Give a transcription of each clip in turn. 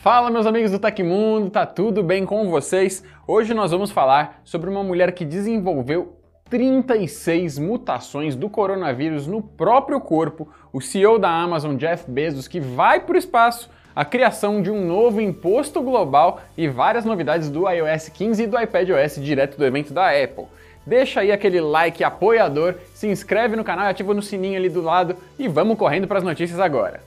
Fala meus amigos do Tecmundo, tá tudo bem com vocês? Hoje nós vamos falar sobre uma mulher que desenvolveu 36 mutações do coronavírus no próprio corpo, o CEO da Amazon, Jeff Bezos, que vai para o espaço, a criação de um novo imposto global e várias novidades do iOS 15 e do iPadOS direto do evento da Apple. Deixa aí aquele like apoiador, se inscreve no canal e ativa no sininho ali do lado e vamos correndo para as notícias agora.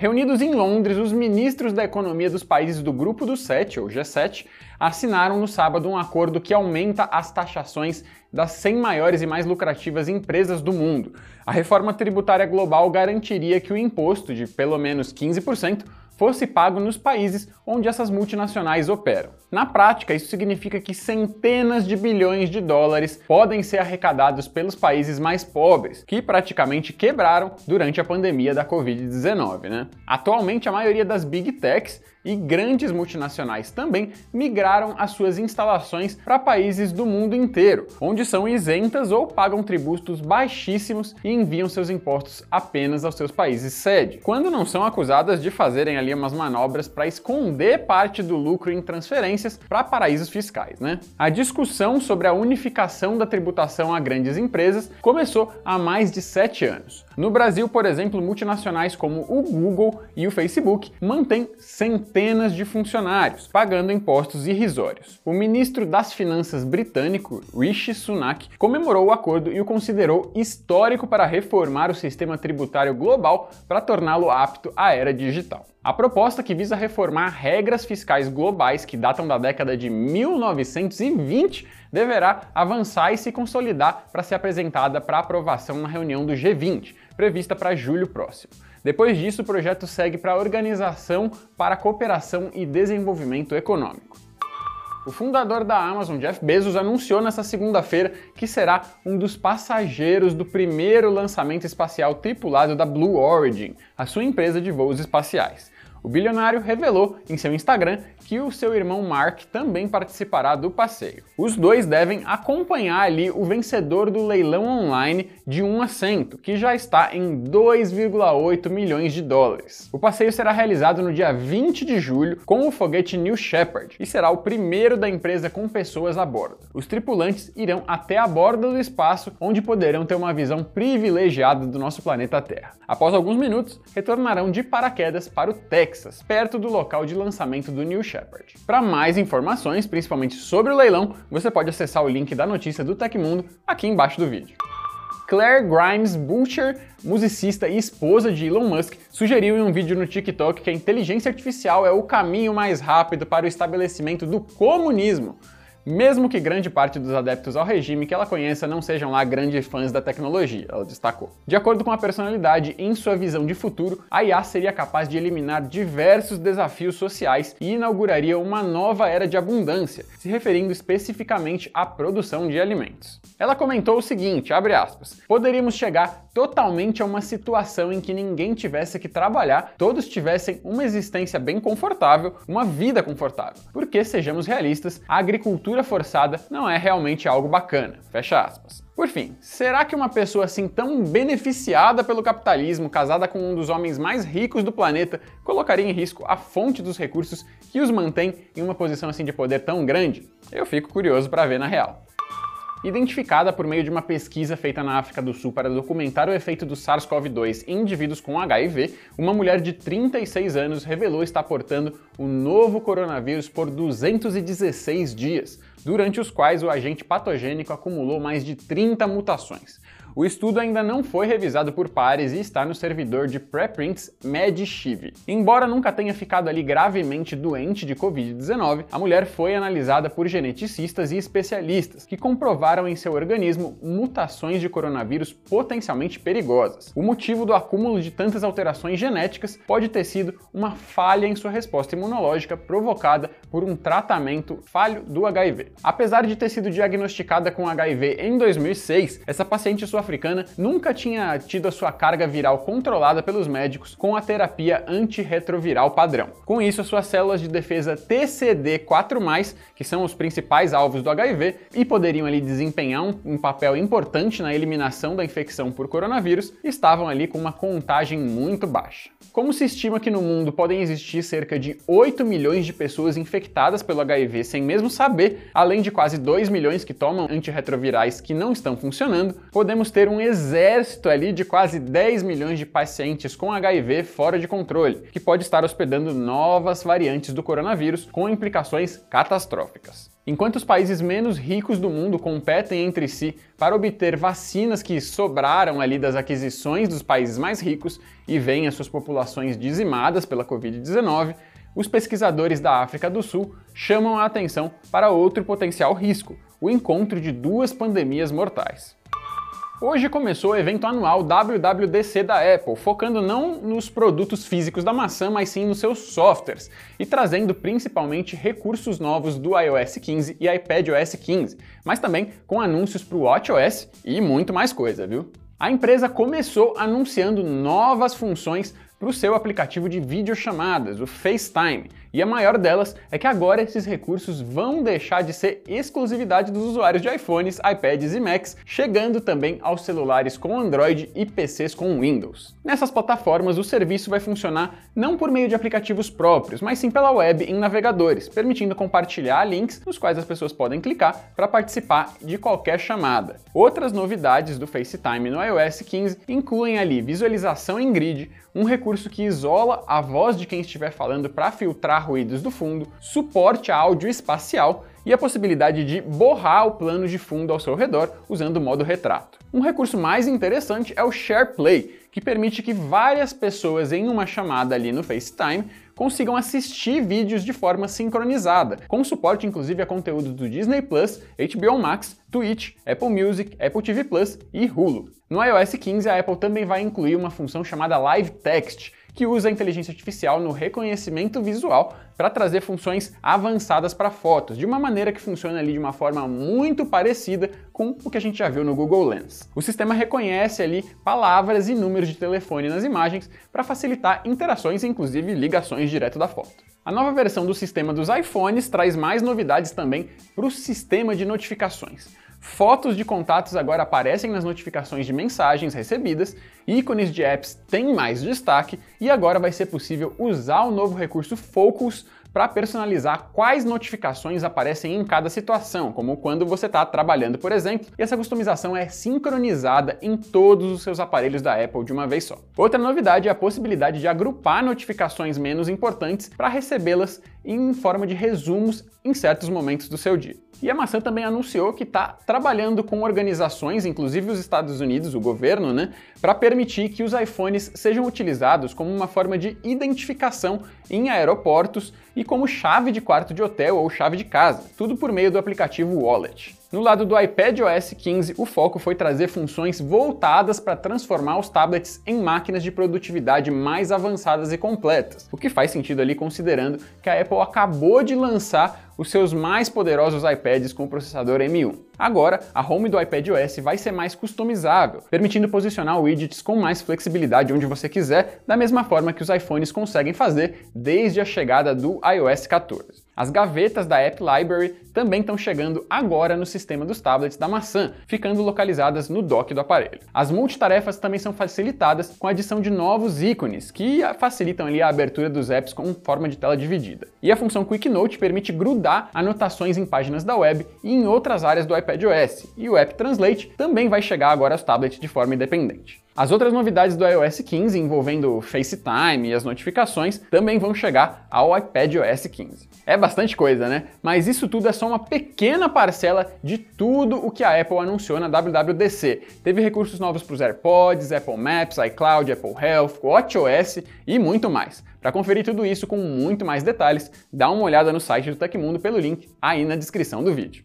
Reunidos em Londres, os ministros da economia dos países do Grupo dos Sete, ou G7, assinaram no sábado um acordo que aumenta as taxações das 100 maiores e mais lucrativas empresas do mundo. A reforma tributária global garantiria que o imposto de pelo menos 15% fosse pago nos países onde essas multinacionais operam. Na prática, isso significa que centenas de bilhões de dólares podem ser arrecadados pelos países mais pobres, que praticamente quebraram durante a pandemia da Covid-19. Né? Atualmente, a maioria das big techs e grandes multinacionais também migraram as suas instalações para países do mundo inteiro, onde são isentas ou pagam tributos baixíssimos e enviam seus impostos apenas aos seus países sede, quando não são acusadas de fazerem ali umas manobras para esconder parte do lucro em transferências para paraísos fiscais, né? A discussão sobre a unificação da tributação a grandes empresas começou há mais de sete anos. No Brasil, por exemplo, multinacionais como o Google e o Facebook mantêm centenas de funcionários, pagando impostos irrisórios. O ministro das Finanças britânico, Rishi Sunak, comemorou o acordo e o considerou histórico para reformar o sistema tributário global para torná-lo apto à era digital. A proposta que visa reformar regras fiscais globais que datam da década de 1920 deverá avançar e se consolidar para ser apresentada para aprovação na reunião do G20, prevista para julho próximo. Depois disso, o projeto segue para a Organização para a Cooperação e Desenvolvimento Econômico. O fundador da Amazon, Jeff Bezos, anunciou nesta segunda-feira que será um dos passageiros do primeiro lançamento espacial tripulado da Blue Origin, a sua empresa de voos espaciais. O bilionário revelou em seu Instagram que o seu irmão Mark também participará do passeio. Os dois devem acompanhar ali o vencedor do leilão online de um assento, que já está em 2,8 milhões de dólares. O passeio será realizado no dia 20 de julho com o foguete New Shepard e será o primeiro da empresa com pessoas a bordo. Os tripulantes irão até a borda do espaço, onde poderão ter uma visão privilegiada do nosso planeta Terra. Após alguns minutos, retornarão de paraquedas para o Texas, perto do local de lançamento do New. Shepard. Para mais informações, principalmente sobre o leilão, você pode acessar o link da notícia do Tecmundo aqui embaixo do vídeo. Claire Grimes Butcher, musicista e esposa de Elon Musk, sugeriu em um vídeo no TikTok que a inteligência artificial é o caminho mais rápido para o estabelecimento do comunismo mesmo que grande parte dos adeptos ao regime que ela conheça não sejam lá grandes fãs da tecnologia, ela destacou. De acordo com a personalidade, em sua visão de futuro, a IA seria capaz de eliminar diversos desafios sociais e inauguraria uma nova era de abundância, se referindo especificamente à produção de alimentos. Ela comentou o seguinte, aspas, poderíamos chegar totalmente a uma situação em que ninguém tivesse que trabalhar, todos tivessem uma existência bem confortável, uma vida confortável. Porque, sejamos realistas, a agricultura forçada não é realmente algo bacana. Fecha aspas. Por fim, será que uma pessoa assim tão beneficiada pelo capitalismo, casada com um dos homens mais ricos do planeta, colocaria em risco a fonte dos recursos que os mantém em uma posição assim de poder tão grande? Eu fico curioso para ver na real. Identificada por meio de uma pesquisa feita na África do Sul para documentar o efeito do SARS-CoV-2 em indivíduos com HIV, uma mulher de 36 anos revelou estar portando o novo coronavírus por 216 dias, durante os quais o agente patogênico acumulou mais de 30 mutações. O estudo ainda não foi revisado por pares e está no servidor de preprints MedShiv. Embora nunca tenha ficado ali gravemente doente de Covid-19, a mulher foi analisada por geneticistas e especialistas, que comprovaram em seu organismo mutações de coronavírus potencialmente perigosas. O motivo do acúmulo de tantas alterações genéticas pode ter sido uma falha em sua resposta imunológica provocada por um tratamento falho do HIV. Apesar de ter sido diagnosticada com HIV em 2006, essa paciente sofre africana nunca tinha tido a sua carga viral controlada pelos médicos com a terapia antirretroviral padrão. Com isso, as suas células de defesa TCD4+, que são os principais alvos do HIV e poderiam ali desempenhar um, um papel importante na eliminação da infecção por coronavírus, estavam ali com uma contagem muito baixa. Como se estima que no mundo podem existir cerca de 8 milhões de pessoas infectadas pelo HIV sem mesmo saber, além de quase 2 milhões que tomam antirretrovirais que não estão funcionando, podemos ter um exército ali de quase 10 milhões de pacientes com HIV fora de controle, que pode estar hospedando novas variantes do coronavírus com implicações catastróficas. Enquanto os países menos ricos do mundo competem entre si para obter vacinas que sobraram ali das aquisições dos países mais ricos e veem as suas populações dizimadas pela Covid-19, os pesquisadores da África do Sul chamam a atenção para outro potencial risco: o encontro de duas pandemias mortais. Hoje começou o evento anual WWDC da Apple, focando não nos produtos físicos da maçã, mas sim nos seus softwares, e trazendo principalmente recursos novos do iOS 15 e iPadOS 15, mas também com anúncios para o WatchOS e muito mais coisa, viu? A empresa começou anunciando novas funções para o seu aplicativo de videochamadas, o FaceTime. E a maior delas é que agora esses recursos vão deixar de ser exclusividade dos usuários de iPhones, iPads e Macs, chegando também aos celulares com Android e PCs com Windows. Nessas plataformas, o serviço vai funcionar não por meio de aplicativos próprios, mas sim pela web em navegadores, permitindo compartilhar links nos quais as pessoas podem clicar para participar de qualquer chamada. Outras novidades do FaceTime no iOS 15 incluem ali visualização em grid, um recurso que isola a voz de quem estiver falando para filtrar ruídos do fundo, suporte a áudio espacial e a possibilidade de borrar o plano de fundo ao seu redor usando o modo retrato. Um recurso mais interessante é o SharePlay, que permite que várias pessoas em uma chamada ali no FaceTime consigam assistir vídeos de forma sincronizada, com suporte inclusive a conteúdo do Disney Plus, HBO Max, Twitch, Apple Music, Apple TV Plus e Hulu. No iOS 15, a Apple também vai incluir uma função chamada Live Text, que usa a inteligência artificial no reconhecimento visual para trazer funções avançadas para fotos, de uma maneira que funciona ali de uma forma muito parecida com o que a gente já viu no Google Lens. O sistema reconhece ali palavras e números de telefone nas imagens para facilitar interações e inclusive ligações direto da foto. A nova versão do sistema dos iPhones traz mais novidades também para o sistema de notificações. Fotos de contatos agora aparecem nas notificações de mensagens recebidas, ícones de apps têm mais destaque e agora vai ser possível usar o novo recurso Focus para personalizar quais notificações aparecem em cada situação, como quando você está trabalhando, por exemplo, e essa customização é sincronizada em todos os seus aparelhos da Apple de uma vez só. Outra novidade é a possibilidade de agrupar notificações menos importantes para recebê-las em forma de resumos em certos momentos do seu dia. E a maçã também anunciou que está trabalhando com organizações, inclusive os Estados Unidos, o governo, né, para permitir que os iPhones sejam utilizados como uma forma de identificação em aeroportos e como chave de quarto de hotel ou chave de casa, tudo por meio do aplicativo Wallet. No lado do iPad OS 15, o foco foi trazer funções voltadas para transformar os tablets em máquinas de produtividade mais avançadas e completas, o que faz sentido ali considerando que a Apple acabou de lançar os seus mais poderosos iPads com processador M1. Agora, a home do iPadOS vai ser mais customizável, permitindo posicionar widgets com mais flexibilidade onde você quiser, da mesma forma que os iPhones conseguem fazer desde a chegada do iOS 14. As gavetas da App Library também estão chegando agora no sistema dos tablets da maçã, ficando localizadas no dock do aparelho. As multitarefas também são facilitadas com a adição de novos ícones, que facilitam ali a abertura dos apps com forma de tela dividida. E a função Quick Note permite grudar anotações em páginas da web e em outras áreas do iPadOS, e o App Translate também vai chegar agora aos tablets de forma independente. As outras novidades do iOS 15 envolvendo FaceTime e as notificações também vão chegar ao iPadOS 15. É bastante coisa, né? Mas isso tudo é só uma pequena parcela de tudo o que a Apple anunciou na WWDC. Teve recursos novos para os AirPods, Apple Maps, iCloud, Apple Health, WatchOS e muito mais. Para conferir tudo isso com muito mais detalhes, dá uma olhada no site do Tecmundo pelo link aí na descrição do vídeo.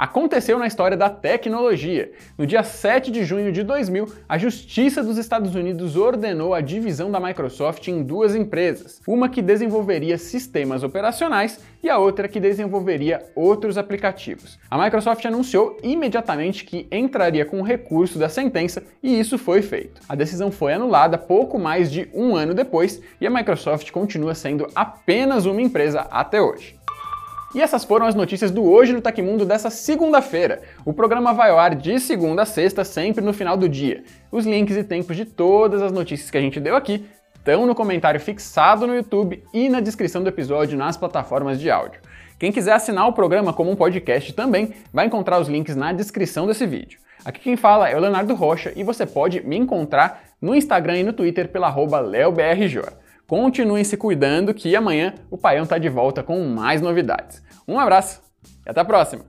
Aconteceu na história da tecnologia. No dia 7 de junho de 2000, a Justiça dos Estados Unidos ordenou a divisão da Microsoft em duas empresas, uma que desenvolveria sistemas operacionais e a outra que desenvolveria outros aplicativos. A Microsoft anunciou imediatamente que entraria com recurso da sentença e isso foi feito. A decisão foi anulada pouco mais de um ano depois e a Microsoft continua sendo apenas uma empresa até hoje. E essas foram as notícias do Hoje no Tecmundo dessa segunda-feira. O programa vai ao ar de segunda a sexta, sempre no final do dia. Os links e tempos de todas as notícias que a gente deu aqui estão no comentário fixado no YouTube e na descrição do episódio nas plataformas de áudio. Quem quiser assinar o programa como um podcast também vai encontrar os links na descrição desse vídeo. Aqui quem fala é o Leonardo Rocha e você pode me encontrar no Instagram e no Twitter pela leobrj. Continuem se cuidando que amanhã o Paião está de volta com mais novidades. Um abraço e até a próxima!